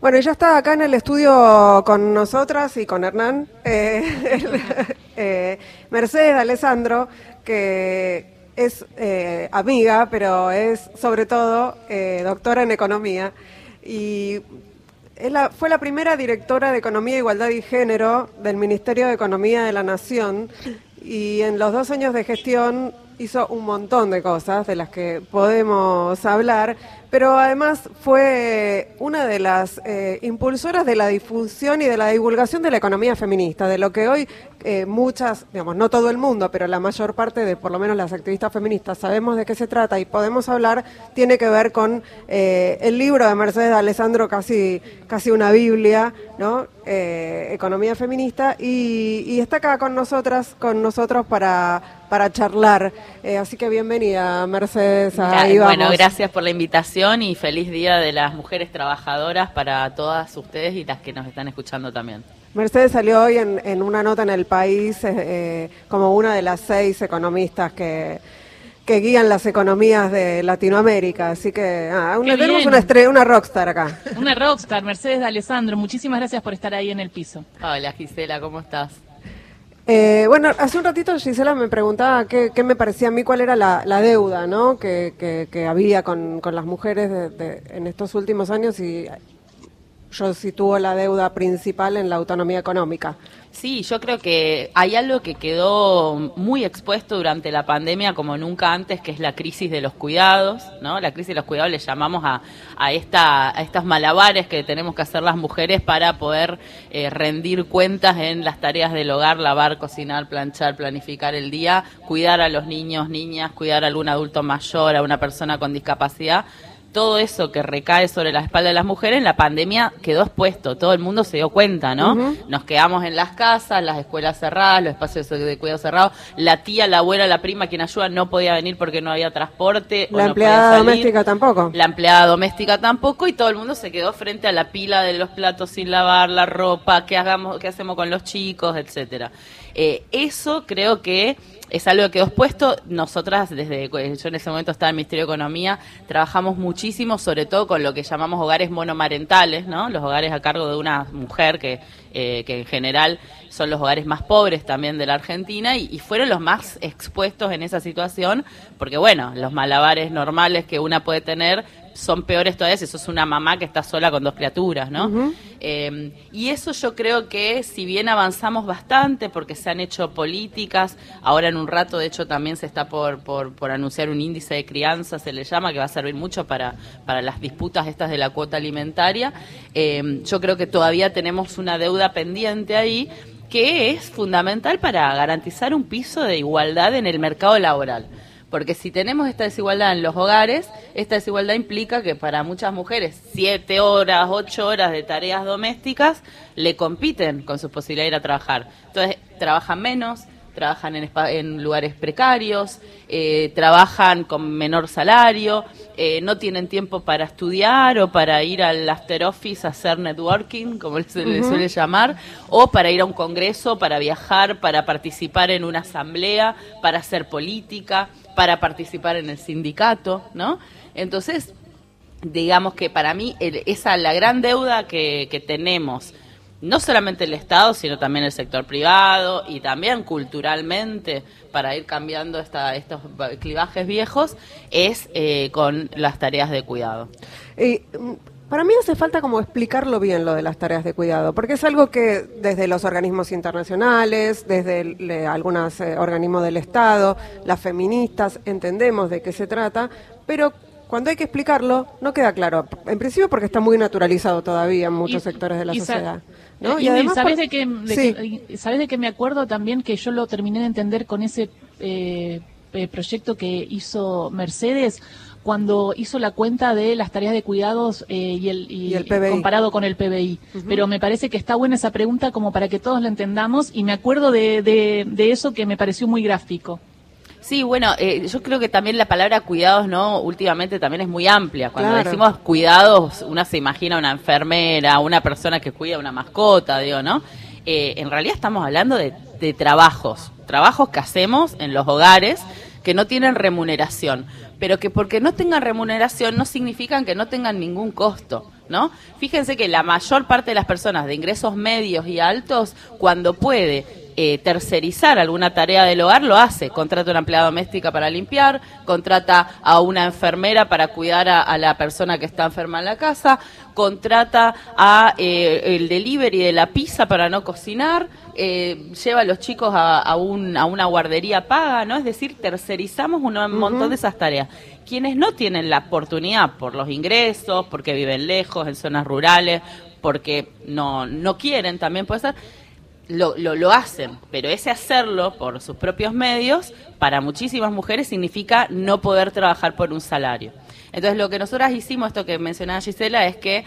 Bueno, ya está acá en el estudio con nosotras y con Hernán, eh, eh, Mercedes Alessandro, que es eh, amiga, pero es sobre todo doctora en economía. Y fue la primera directora de Economía, Igualdad y Género del Ministerio de Economía de la Nación. Y en los dos años de gestión hizo un montón de cosas de las que podemos hablar, pero además fue una de las eh, impulsoras de la difusión y de la divulgación de la economía feminista, de lo que hoy eh, muchas, digamos, no todo el mundo, pero la mayor parte de por lo menos las activistas feministas sabemos de qué se trata y podemos hablar, tiene que ver con eh, el libro de Mercedes Alessandro, casi, casi una Biblia, ¿no? economía feminista, y, y está acá con nosotras, con nosotros para para charlar. Eh, así que bienvenida, Mercedes. Bueno, gracias por la invitación y feliz Día de las Mujeres Trabajadoras para todas ustedes y las que nos están escuchando también. Mercedes salió hoy en, una nota en el país eh, eh, como una de las seis economistas que, que guían las economías de Latinoamérica. Así que ah, tenemos una, estrella, una rockstar acá. Una rockstar, Mercedes de Alessandro. Muchísimas gracias por estar ahí en el piso. Hola Gisela, ¿cómo estás? Eh, bueno, hace un ratito Gisela me preguntaba qué, qué me parecía a mí, cuál era la, deuda ¿no? que, que, había con, con las mujeres en estos últimos años y yo sitúo la deuda principal en la autonomía económica. Sí, yo creo que hay algo que quedó muy expuesto durante la pandemia como nunca antes, que es la crisis de los cuidados, ¿no? La crisis de los cuidados le llamamos a, a, esta, a estas malabares que tenemos que hacer las mujeres para poder eh, rendir cuentas en las tareas del hogar, lavar, cocinar, planchar, planificar el día, cuidar a los niños, niñas, cuidar a algún adulto mayor, a una persona con discapacidad todo eso que recae sobre la espalda de las mujeres, en la pandemia quedó expuesto, todo el mundo se dio cuenta, ¿no? Nos quedamos en las casas, las escuelas cerradas, los espacios de cuidado cerrados, la tía, la abuela, la prima, quien ayuda, no podía venir porque no había transporte. La empleada doméstica tampoco. La empleada doméstica tampoco y todo el mundo se quedó frente a la pila de los platos sin lavar, la ropa, qué, hagamos, qué hacemos con los chicos, etcétera. Eh, eso creo que es algo que quedó expuesto. Nosotras, desde yo en ese momento estaba en el Ministerio de Economía, trabajamos muchísimo, sobre todo con lo que llamamos hogares monomarentales, ¿no? Los hogares a cargo de una mujer que, eh, que en general son los hogares más pobres también de la Argentina y, y, fueron los más expuestos en esa situación, porque bueno, los malabares normales que una puede tener son peores todavía si sos una mamá que está sola con dos criaturas, ¿no? Eh, y eso yo creo que si bien avanzamos bastante porque se han hecho políticas, ahora en un rato de hecho también se está por, por, anunciar un índice de crianza, se le llama, que va a servir mucho para, para las disputas estas de la cuota alimentaria, eh, yo creo que todavía tenemos una deuda pendiente ahí que es fundamental para garantizar un piso de igualdad en el mercado laboral. Porque si tenemos esta desigualdad en los hogares, esta desigualdad implica que para muchas mujeres siete horas, ocho horas de tareas domésticas le compiten con su posibilidad de ir a trabajar. Entonces, trabajan menos, trabajan en, en lugares precarios, eh, trabajan con menor salario, eh, no tienen tiempo para estudiar o para ir al after office a hacer networking, como se le suele llamar, o para ir a un congreso, para viajar, para participar en una asamblea, para hacer política para participar en el sindicato, ¿no? Entonces, digamos que para mí esa la gran deuda que, que tenemos, no solamente el Estado, sino también el sector privado y también culturalmente para ir cambiando esta, estos clivajes viejos, es eh, con las tareas de cuidado. Para mí hace falta como explicarlo bien lo de las tareas de cuidado, porque es algo que desde los organismos internacionales, desde algunos eh, organismos del Estado, las feministas, entendemos de qué se trata, pero cuando hay que explicarlo no queda claro. En principio porque está muy naturalizado todavía en muchos sectores de la sociedad. ¿no? Y, además, ¿sabes, de que, ¿sabes de que me acuerdo también que yo lo terminé de entender con ese eh, eh, proyecto que hizo Mercedes? cuando hizo la cuenta de las tareas de cuidados eh, y, el, comparado con el PBI. Pero me parece que está buena esa pregunta como para que todos la entendamos y me acuerdo de, de, eso que me pareció muy gráfico. Sí, bueno, eh, yo creo que también la palabra cuidados, ¿no? Últimamente también es muy amplia. Cuando decimos cuidados, una se imagina una enfermera, una persona que cuida una mascota, digo, ¿no? Eh, en realidad estamos hablando de, de trabajos, trabajos que hacemos en los hogares que no tienen remuneración, pero que porque no tengan remuneración no significan que no tengan ningún costo. ¿no? Fíjense que la mayor parte de las personas de ingresos medios y altos, cuando puede eh, tercerizar alguna tarea del hogar, lo hace. Contrata una empleada doméstica para limpiar, contrata a una enfermera para cuidar a, la persona que está enferma en la casa, contrata a eh, el delivery de la pizza para no cocinar, eh, lleva a los chicos a, una guardería paga, ¿no? Es decir, tercerizamos un montón de esas tareas. Quienes no tienen la oportunidad por los ingresos, porque viven lejos, en zonas rurales, porque no, no quieren, también puede ser lo, lo, hacen, pero ese hacerlo por sus propios medios, para muchísimas mujeres significa no poder trabajar por un salario. Entonces, lo que nosotras hicimos, esto que mencionaba Gisela, es que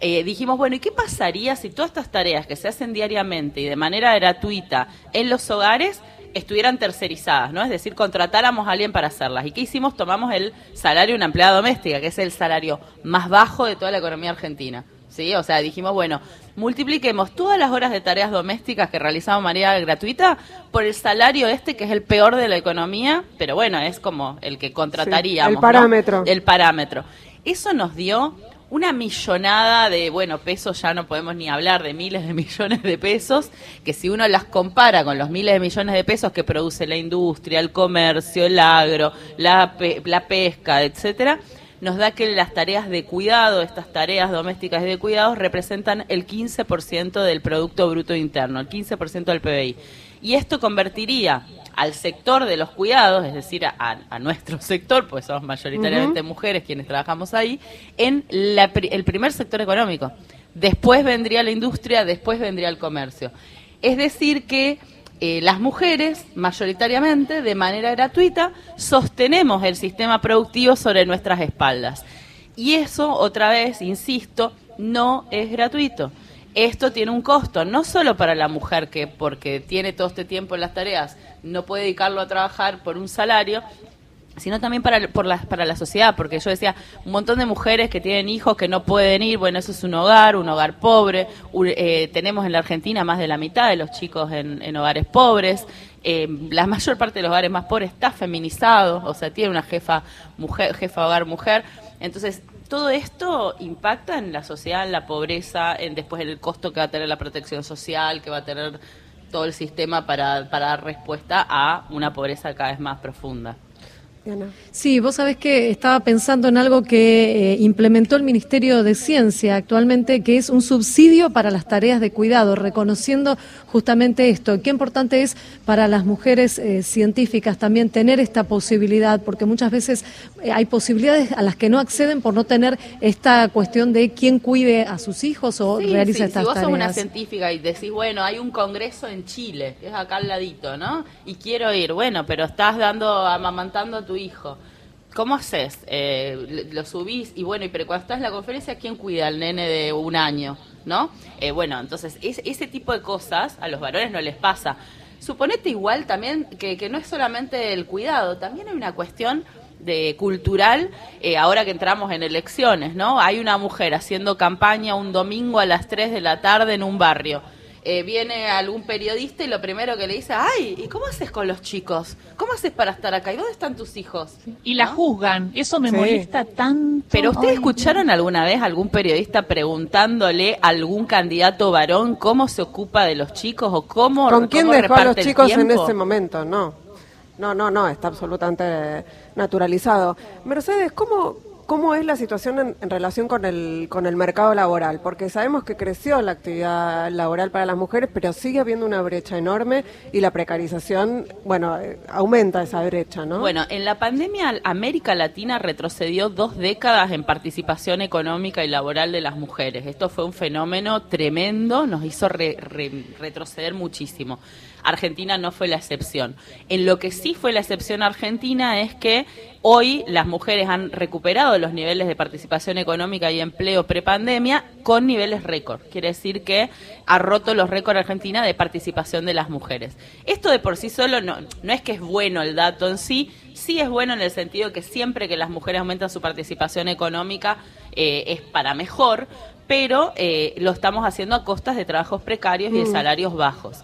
eh, dijimos, bueno, ¿y qué pasaría si todas estas tareas que se hacen diariamente y de manera gratuita en los hogares estuvieran tercerizadas, ¿no? Es decir, contratáramos a alguien para hacerlas. ¿Y qué hicimos? Tomamos el salario de una empleada doméstica, que es el salario más bajo de toda la economía argentina. ¿Sí? O sea, dijimos, bueno, multipliquemos todas las horas de tareas domésticas que realizamos María gratuita por el salario este que es el peor de la economía, pero bueno, es como el que contrataríamos. el parámetro. El parámetro. Eso nos dio una millonada de, bueno, pesos ya no podemos ni hablar de miles de millones de pesos, que si uno las compara con los miles de millones de pesos que produce la industria, el comercio, el agro, la, la pesca, etcétera, nos da que las tareas de cuidado, estas tareas domésticas de cuidado, representan el 15% del Producto Bruto Interno, el 15% del PBI. Y esto convertiría al sector de los cuidados, es decir, a, nuestro sector, pues somos mayoritariamente mujeres quienes trabajamos ahí, en el primer sector económico. Después vendría la industria, después vendría el comercio. Es decir, que eh, las mujeres, mayoritariamente, de manera gratuita, sostenemos el sistema productivo sobre nuestras espaldas. Y eso, otra vez, insisto, no es gratuito. Esto tiene un costo, no solo para la mujer que porque tiene todo este tiempo en las tareas no puede dedicarlo a trabajar por un salario, sino también para, por la, para la sociedad, porque yo decía, un montón de mujeres que tienen hijos que no pueden ir, bueno, eso es un hogar, un hogar pobre, eh, tenemos en la Argentina más de la mitad de los chicos en, hogares pobres, eh, la mayor parte de los hogares más pobres está feminizado, o sea, tiene una jefa mujer, jefa hogar mujer, entonces todo esto impacta en la sociedad, en la pobreza, en después el costo que va a tener la protección social, que va a tener todo el sistema para, para dar respuesta a una pobreza cada vez más profunda. Sí, vos sabés que estaba pensando en algo que eh, implementó el Ministerio de Ciencia actualmente, que es un subsidio para las tareas de cuidado, reconociendo justamente esto. Qué importante es para las mujeres eh, científicas también tener esta posibilidad, porque muchas veces eh, hay posibilidades a las que no acceden por no tener esta cuestión de quién cuide a sus hijos o realiza estas tareas. Si vos sos una científica y decís, bueno, hay un congreso en Chile, que es acá al ladito, ¿no? Y quiero ir, bueno, pero estás dando, amamantando a tu hijo. ¿Cómo haces? Eh, lo subís y bueno, pero cuando estás en la conferencia, ¿quién cuida al nene de un año? ¿No? Eh, bueno, entonces ese tipo de cosas a los varones no les pasa. Suponete igual también que, que no es solamente el cuidado, también hay una cuestión de cultural eh, ahora que entramos en elecciones, ¿no? Hay una mujer haciendo campaña un domingo a las 3 de la tarde en un barrio eh, viene algún periodista y lo primero que le dice, ay, ¿y cómo haces con los chicos? ¿Cómo haces para estar acá? ¿Y dónde están tus hijos? Y la juzgan, eso me molesta tanto. Pero ¿ustedes escucharon alguna vez algún periodista preguntándole a algún candidato varón cómo se ocupa de los chicos o cómo... ¿Con quién dejó a los chicos en ese momento? No. No, no, no, está absolutamente naturalizado. Mercedes, ¿cómo, ¿Cómo es la situación en, relación con el, con el mercado laboral? Porque sabemos que creció la actividad laboral para las mujeres, pero sigue habiendo una brecha enorme y la precarización, bueno, eh, aumenta esa brecha, ¿no? Bueno, en la pandemia América Latina retrocedió dos décadas en participación económica y laboral de las mujeres. Esto fue un fenómeno tremendo, nos hizo retroceder muchísimo. Argentina no fue la excepción. En lo que sí fue la excepción Argentina es que hoy las mujeres han recuperado los niveles de participación económica y empleo prepandemia con niveles récord. Quiere decir que ha roto los récords Argentina de participación de las mujeres. Esto de por sí solo no, no es que es bueno el dato en sí, sí es bueno en el sentido que siempre que las mujeres aumentan su participación económica eh, es para mejor, pero eh, lo estamos haciendo a costas de trabajos precarios y de mm. salarios bajos.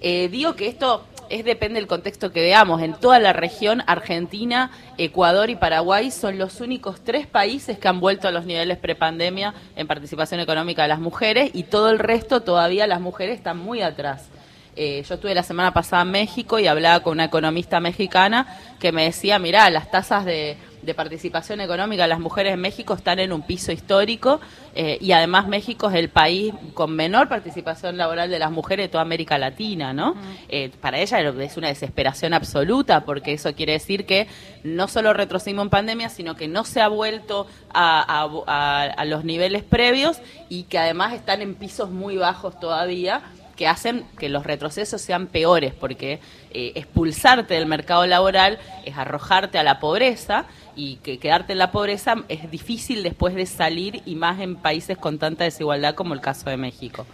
Eh, digo que esto es depende del contexto que veamos. En toda la región, Argentina, Ecuador y Paraguay son los únicos tres países que han vuelto a los niveles prepandemia en participación económica de las mujeres y todo el resto todavía las mujeres están muy atrás. Eh, yo estuve la semana pasada en México y hablaba con una economista mexicana que me decía, mirá, las tasas de, participación económica de las mujeres en México están en un piso histórico eh, y además México es el país con menor participación laboral de las mujeres de toda América Latina, ¿no? Eh, para ella es una desesperación absoluta porque eso quiere decir que no solo retrocedimos en pandemia, sino que no se ha vuelto a los niveles previos y que además están en pisos muy bajos todavía que hacen que los retrocesos sean peores, porque eh, expulsarte del mercado laboral es arrojarte a la pobreza y que quedarte en la pobreza es difícil después de salir y más en países con tanta desigualdad como el caso de México.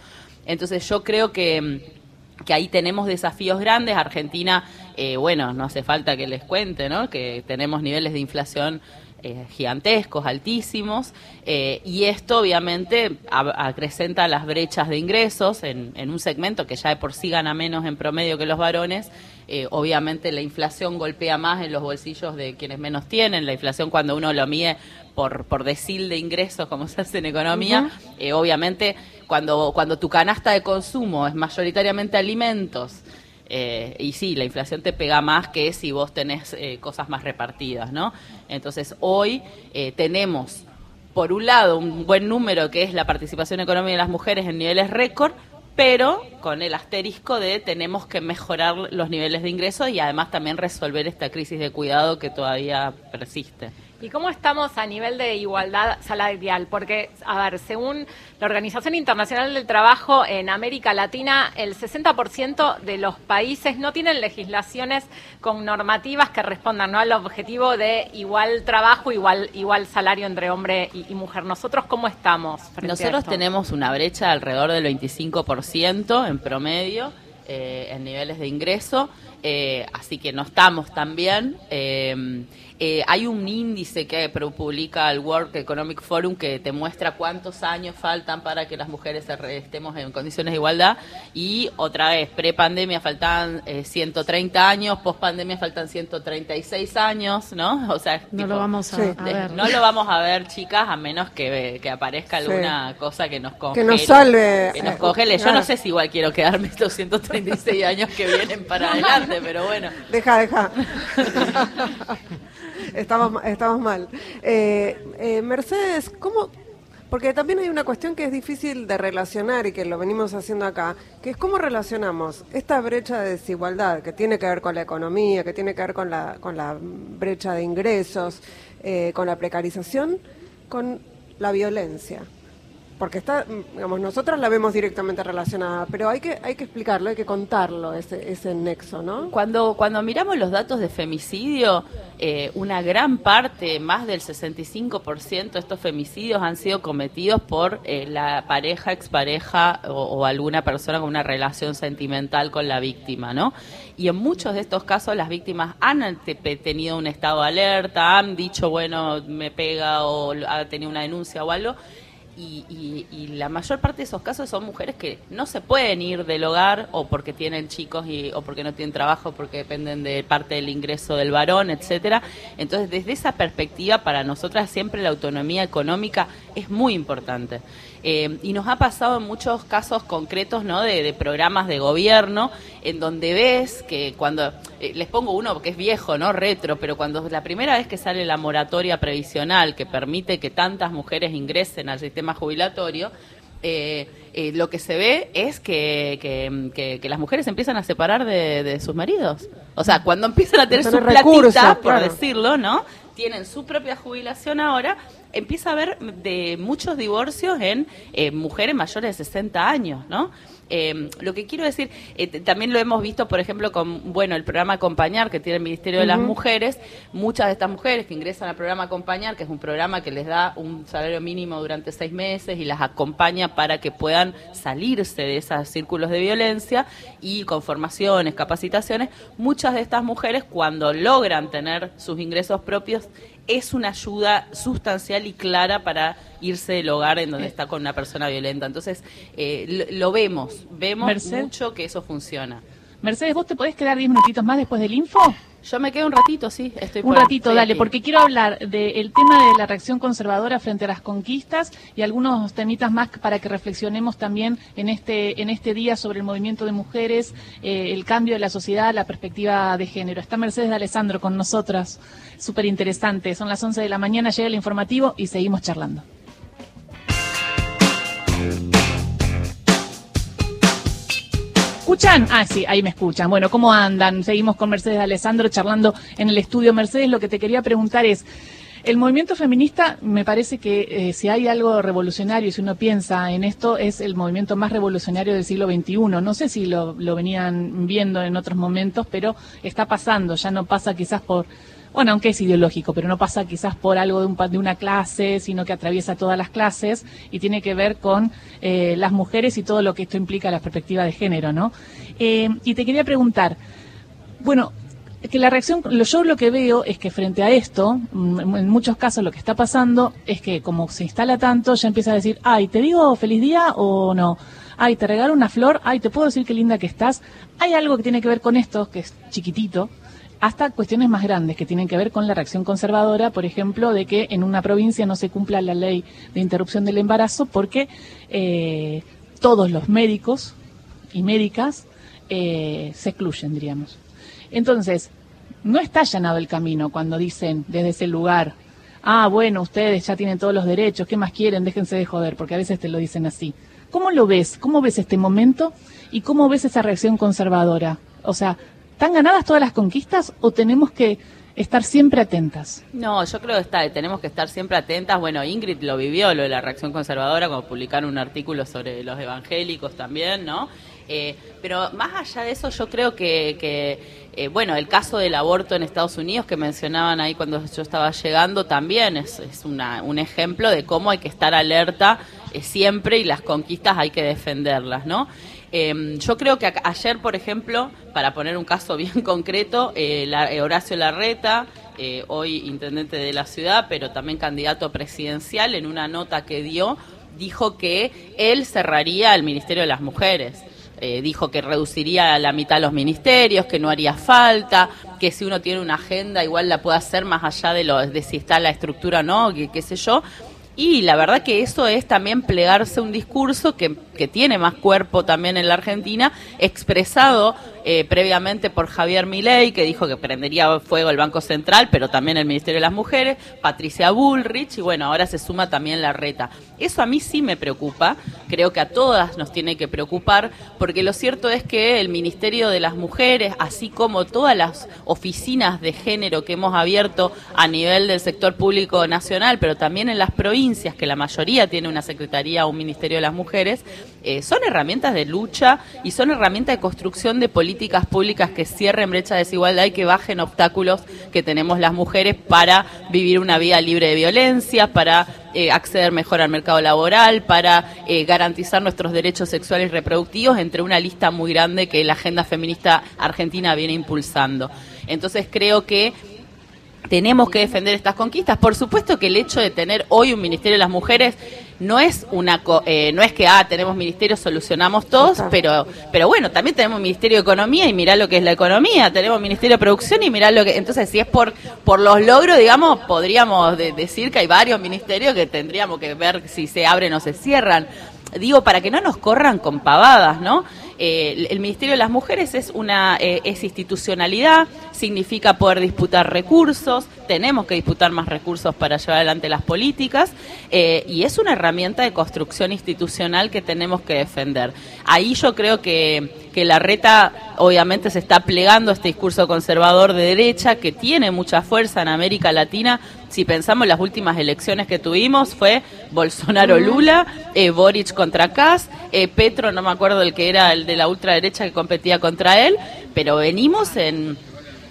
Entonces yo creo que que ahí tenemos desafíos grandes. Argentina, eh, bueno, no hace falta que les cuente, ¿no? Que tenemos niveles de inflación eh, gigantescos, altísimos, eh, y esto obviamente acrecenta las brechas de ingresos en, un segmento que ya de por sí gana menos en promedio que los varones. Eh, obviamente la inflación golpea más en los bolsillos de quienes menos tienen. La inflación cuando uno lo mide por, por decil de ingresos, como se hace en economía, obviamente cuando, cuando tu canasta de consumo es mayoritariamente alimentos, eh, y sí, la inflación te pega más que si vos tenés eh, cosas más repartidas, ¿no? Entonces, hoy eh, tenemos, por un lado, un buen número que es la participación económica de las mujeres en niveles récord, pero con el asterisco de tenemos que mejorar los niveles de ingresos y además también resolver esta crisis de cuidado que todavía persiste. ¿Y cómo estamos a nivel de igualdad salarial? Porque, a ver, según la Organización Internacional del Trabajo en América Latina, el 60% de los países no tienen legislaciones con normativas que respondan ¿no? al objetivo de igual trabajo, igual, igual salario entre hombre y, mujer. ¿Nosotros cómo estamos? Nosotros tenemos una brecha alrededor del 25% en promedio eh, en niveles de ingreso, eh, así que no estamos tan bien. Eh, eh, hay un índice que publica el World Economic Forum que te muestra cuántos años faltan para que las mujeres estemos en condiciones de igualdad y otra vez, pre-pandemia faltan 130 eh, años, post-pandemia faltan 136 años, ¿no? O sea, no lo vamos a, ver. No lo vamos a ver, chicas, a menos que, aparezca alguna cosa que nos congele. Que nos salve. Que nos congele. Yo no sé si igual quiero quedarme estos 136 años que vienen para adelante, pero bueno. Deja, deja. estamos, estamos mal. Eh, eh, Mercedes, ¿cómo, porque también hay una cuestión que es difícil de relacionar y que lo venimos haciendo acá, que es cómo relacionamos esta brecha de desigualdad que tiene que ver con la economía, que tiene que ver con la, con la brecha de ingresos, eh, con la precarización, con la violencia porque está, digamos, nosotros la vemos directamente relacionada, pero hay que hay que explicarlo, hay que contarlo ese ese nexo, ¿no? Cuando cuando miramos los datos de femicidio, eh, una gran parte, más del 65% de estos femicidios han sido cometidos por eh, la pareja, expareja o, o alguna persona con una relación sentimental con la víctima, ¿no? Y en muchos de estos casos las víctimas han tenido un estado de alerta, han dicho, bueno, me pega o ha tenido una denuncia o algo y, la mayor parte de esos casos son mujeres que no se pueden ir del hogar o porque tienen chicos y, o porque no tienen trabajo, porque dependen de parte del ingreso del varón, etcétera. Entonces, desde esa perspectiva, para nosotras siempre la autonomía económica es muy importante. Eh, y nos ha pasado en muchos casos concretos ¿no? de, programas de gobierno en donde ves que cuando, eh, les pongo uno que es viejo, no retro, pero cuando la primera vez que sale la moratoria previsional que permite que tantas mujeres ingresen al sistema jubilatorio, eh, lo que se ve es que, que, las mujeres empiezan a separar de, sus maridos. O sea, cuando empiezan a tener su platita, por decirlo, ¿no? Tienen su propia jubilación ahora empieza a haber de muchos divorcios en eh, mujeres mayores de 60 años, ¿no? Eh, lo que quiero decir, eh, también lo hemos visto, por ejemplo, con bueno el programa Acompañar que tiene el Ministerio de las Mujeres. Muchas de estas mujeres que ingresan al programa Acompañar, que es un programa que les da un salario mínimo durante seis meses y las acompaña para que puedan salirse de esos círculos de violencia y con formaciones, capacitaciones, muchas de estas mujeres cuando logran tener sus ingresos propios es una ayuda sustancial y clara para irse del hogar en donde está con una persona violenta. Entonces, eh, lo, vemos, vemos mucho que eso funciona. Mercedes, ¿vos te podés quedar 10 minutitos más después del info? Yo me quedo un ratito, sí, estoy Un ratito, dale, porque quiero hablar del tema de la reacción conservadora frente a las conquistas y algunos temitas más para que reflexionemos también en este en este día sobre el movimiento de mujeres, eh, el cambio de la sociedad, la perspectiva de género. Está Mercedes de Alessandro con nosotras, súper interesante. Son las 11 de la mañana, llega el informativo y seguimos charlando. Escuchan? Ah, sí, ahí me escuchan. Bueno, ¿cómo andan? Seguimos con Mercedes Alessandro charlando en el estudio. Mercedes, lo que te quería preguntar es, el movimiento feminista me parece que eh, si hay algo revolucionario, si uno piensa en esto, es el movimiento más revolucionario del siglo XXI. No sé si lo, lo venían viendo en otros momentos, pero está pasando, ya no pasa quizás por bueno, aunque es ideológico, pero no pasa quizás por algo de, un, de una clase, sino que atraviesa todas las clases y tiene que ver con eh, las mujeres y todo lo que esto implica la perspectiva de género, ¿no? Eh, y te quería preguntar, bueno, que la reacción, yo lo que veo es que frente a esto, mm, en muchos casos lo que está pasando es que como se instala tanto, ya empieza a decir, ay, ¿te digo feliz día o no? Ay, te regalo una flor, ay, te puedo decir qué linda que estás. Hay algo que tiene que ver con esto, que es chiquitito, hasta cuestiones más grandes que tienen que ver con la reacción conservadora, por ejemplo, de que en una provincia no se cumpla la ley de interrupción del embarazo porque eh, todos los médicos y médicas eh, se excluyen, diríamos. Entonces, no está allanado el camino cuando dicen desde ese lugar, ah, bueno, ustedes ya tienen todos los derechos, ¿qué más quieren? Déjense de joder, porque a veces te lo dicen así. ¿Cómo lo ves? ¿Cómo ves este momento? ¿Y cómo ves esa reacción conservadora? O sea, ¿Están ganadas todas las conquistas o tenemos que estar siempre atentas? No, yo creo que está, tenemos que estar siempre atentas. Bueno, Ingrid lo vivió, lo de la reacción conservadora, como publicaron un artículo sobre los evangélicos también, ¿no? Eh, pero más allá de eso, yo creo que, eh, bueno, el caso del aborto en Estados Unidos que mencionaban ahí cuando yo estaba llegando también es, un ejemplo de cómo hay que estar alerta eh, siempre y las conquistas hay que defenderlas, ¿no? Em, yo creo que ayer, por ejemplo, para poner un caso bien concreto, eh, eh, Horacio Larreta, eh, hoy intendente de la ciudad, pero también candidato presidencial, en una nota que dio, dijo que él cerraría el Ministerio de las Mujeres. dijo que reduciría a la mitad los ministerios, que no haría falta, que si uno tiene una agenda igual la puede hacer más allá de, de si está la estructura o no, qué sé yo. Y la verdad que eso es también plegarse un discurso que, que tiene más cuerpo también en la Argentina, expresado eh, previamente por Javier Milei, que dijo que prendería fuego el Banco Central, pero también el Ministerio de las Mujeres, Patricia Bullrich, y bueno, ahora se suma también la reta. Eso a mí sí me preocupa, creo que a todas nos tiene que preocupar, porque lo cierto es que el Ministerio de las Mujeres, así como todas las oficinas de género que hemos abierto a nivel del sector público nacional, pero también en las provincias, que la mayoría tiene una secretaría o un ministerio de las mujeres, eh, son herramientas de lucha y son herramientas de construcción de políticas públicas que cierren brecha de desigualdad y que bajen obstáculos que tenemos las mujeres para vivir una vida libre de violencia, para eh, acceder mejor al mercado laboral, para eh, garantizar nuestros derechos sexuales y reproductivos, entre una lista muy grande que la agenda feminista argentina viene impulsando. Entonces creo que tenemos que defender estas conquistas. Por supuesto que el hecho de tener hoy un Ministerio de las Mujeres no es una eh, no es que ah tenemos ministerio solucionamos todos, pero pero bueno también tenemos Ministerio de Economía y mirá lo que es la economía, tenemos Ministerio de Producción y mirá lo que entonces si es por por los logros digamos podríamos decir que hay varios ministerios que tendríamos que ver si se abren o se cierran. Digo para que no nos corran con pavadas, ¿no? Eh, el Ministerio de las Mujeres es una eh, es institucionalidad, significa poder disputar recursos, tenemos que disputar más recursos para llevar adelante las políticas eh, y es una herramienta de construcción institucional que tenemos que defender. Ahí yo creo que, que la reta obviamente se está plegando a este discurso conservador de derecha que tiene mucha fuerza en América Latina. Si pensamos en las últimas elecciones que tuvimos, fue Bolsonaro-Lula, Boric contra Kass, Petro, no me acuerdo el que era el de la ultraderecha que competía contra él, pero venimos en,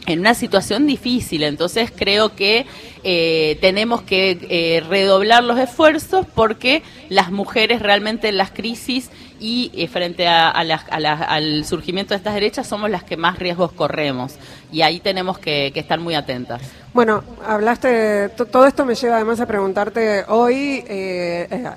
en una situación difícil, entonces creo que eh, tenemos que eh, redoblar los esfuerzos porque las mujeres realmente en las crisis y eh, frente a, al surgimiento de estas derechas somos las que más riesgos corremos y ahí tenemos que, estar muy atentas. Bueno, hablaste, todo esto me lleva además a preguntarte, hoy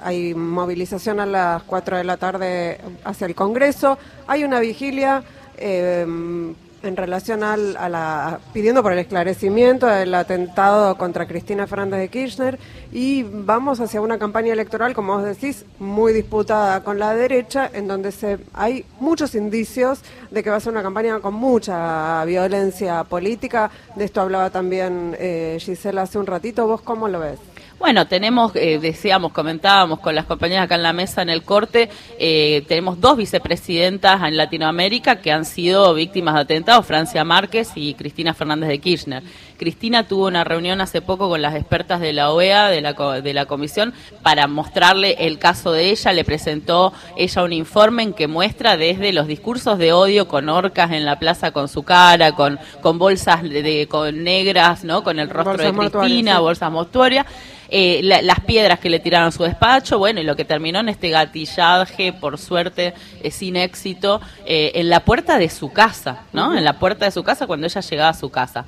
hay movilización a las 4 de la tarde hacia el Congreso, hay una vigilia em, en relación al, a la, pidiendo por el esclarecimiento del atentado contra Cristina Fernández de Kirchner y vamos hacia una campaña electoral, como vos decís, muy disputada con la derecha, en donde se, hay muchos indicios de que va a ser una campaña con mucha violencia política. De esto hablaba también eh, Gisela hace un ratito. ¿Vos cómo lo ves? Bueno, tenemos, eh, decíamos, comentábamos con las compañeras acá en la mesa en el corte, eh, tenemos dos vicepresidentas en Latinoamérica que han sido víctimas de atentados, Francia Márquez y Cristina Fernández de Kirchner. Cristina tuvo una reunión hace poco con las expertas de la OEA, de la, de la comisión, para mostrarle el caso de ella. Le presentó ella un informe en que muestra desde los discursos de odio con orcas en la plaza con su cara, con, con bolsas de, con negras, ¿no? con el rostro de Cristina, bolsas mortuorias eh, las piedras que le tiraron a su despacho, bueno, y lo que terminó en este gatillaje, por suerte, eh, sin éxito, eh, en la puerta de su casa, ¿no? En la puerta de su casa cuando ella llegaba a su casa.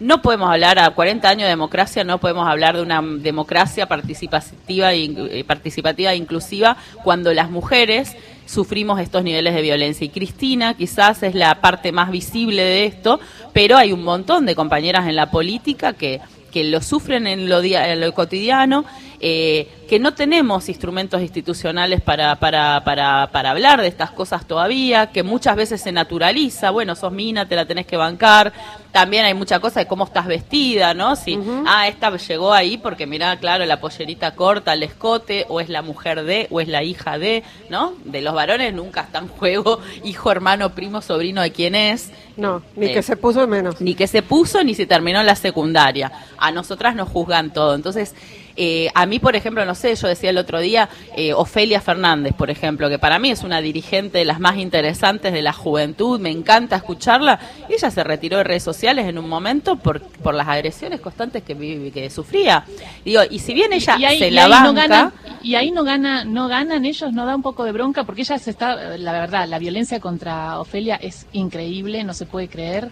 No podemos hablar a 40 años de democracia, no podemos hablar de una democracia participativa y participativa e inclusiva cuando las mujeres sufrimos estos niveles de violencia. Y Cristina quizás es la parte más visible de esto, pero hay un montón de compañeras en la política que que lo sufren en lo, en lo cotidiano, eh, que no tenemos instrumentos institucionales para, para, para, para hablar de estas cosas todavía, que muchas veces se naturaliza, bueno, sos mina, te la tenés que bancar, también hay mucha cosa de cómo estás vestida, ¿no? Si, ah, esta llegó ahí porque mira, claro, la pollerita corta, el escote, o es la mujer de, o es la hija de, ¿no? De los varones nunca está en juego hijo, hermano, primo, sobrino de quién es. No, ni que eh, se puso menos. Ni que se puso, ni se terminó la secundaria. A nosotras nos juzgan todo. Entonces, eh, a mí, por ejemplo, no sé, yo decía el otro día, eh, Ofelia Fernández, por ejemplo, que para mí es una dirigente de las más interesantes de la juventud, me encanta escucharla. Ella se retiró de redes sociales en un momento por, por las agresiones constantes que, que sufría. Digo, y si bien ella se la banca... y ahí no gana, no ganan ellos, no da un poco de bronca, porque ella se está, la verdad, la violencia contra Ofelia es increíble, no se puede creer.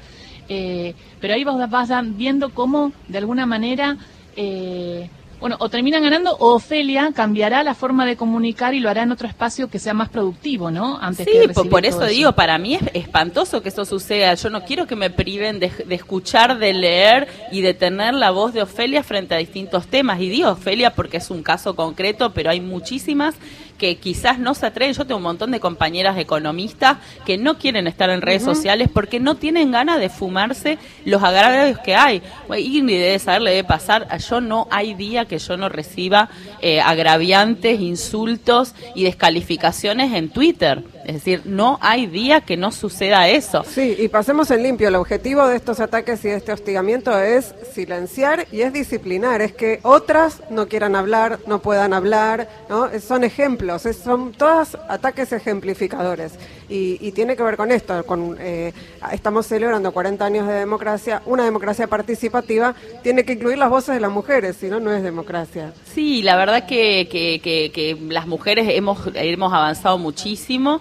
Eh, pero ahí vas, vas viendo cómo, de alguna manera, eh, bueno, o terminan ganando o Ofelia cambiará la forma de comunicar y lo hará en otro espacio que sea más productivo, ¿no? Antes sí, por, eso, digo, para mí es espantoso que eso suceda. Yo no quiero que me priven de, escuchar, de leer y de tener la voz de Ofelia frente a distintos temas. Y digo Ofelia porque es un caso concreto, pero hay muchísimas que quizás no se atreven. Yo tengo un montón de compañeras economistas que no quieren estar en redes sociales porque no tienen ganas de fumarse los agravios que hay. Y debe saber, le debe pasar. Yo no hay día que yo no reciba eh, agraviantes, insultos y descalificaciones en Twitter. Es decir, no hay día que no suceda eso. Sí, y pasemos en limpio. El objetivo de estos ataques y de este hostigamiento es silenciar y es disciplinar. Es que otras no quieran hablar, no puedan hablar, ¿no? Son ejemplos, son todos ataques ejemplificadores. Y, tiene que ver con esto. Con, eh, estamos celebrando 40 años de democracia. Una democracia participativa tiene que incluir las voces de las mujeres, si no, no es democracia. Sí, la verdad que, que, que las mujeres hemos, hemos avanzado muchísimo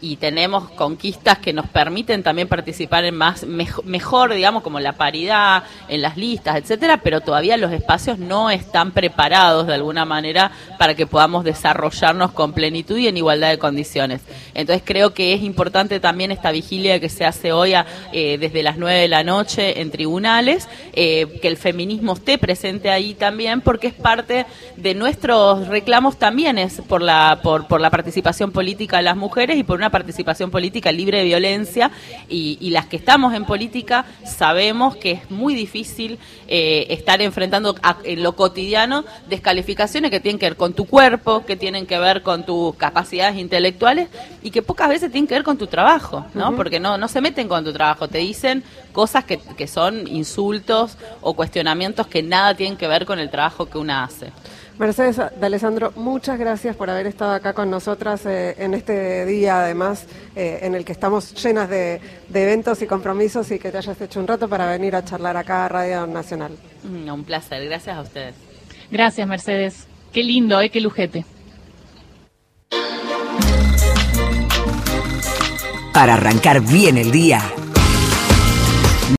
y tenemos conquistas que nos permiten también participar en más mejor, digamos, como la paridad en las listas, etcétera, pero todavía los espacios no están preparados de alguna manera para que podamos desarrollarnos con plenitud y en igualdad de condiciones. Entonces creo que es importante también esta vigilia que se hace hoy eh, desde las nueve de la noche en tribunales, eh, que el feminismo esté presente ahí también, porque es parte de nuestros reclamos también es por la por, por la participación política de las mujeres y por una participación política libre de violencia y, las que estamos en política sabemos que es muy difícil eh, estar enfrentando en lo cotidiano descalificaciones que tienen que ver con tu cuerpo, que tienen que ver con tus capacidades intelectuales y que pocas veces tienen que ver con tu trabajo, ¿no? Porque no, no se meten con tu trabajo, te dicen cosas que, que son insultos o cuestionamientos que nada tienen que ver con el trabajo que una hace. Mercedes de Alessandro, muchas gracias por haber estado acá con nosotras eh, en este día, además, eh, en el que estamos llenas de, eventos y compromisos y que te hayas hecho un rato para venir a charlar acá a Radio Nacional. Mm, un placer, gracias a ustedes. Gracias, Mercedes. Qué lindo, ¿eh? Qué lujete. Para arrancar bien el día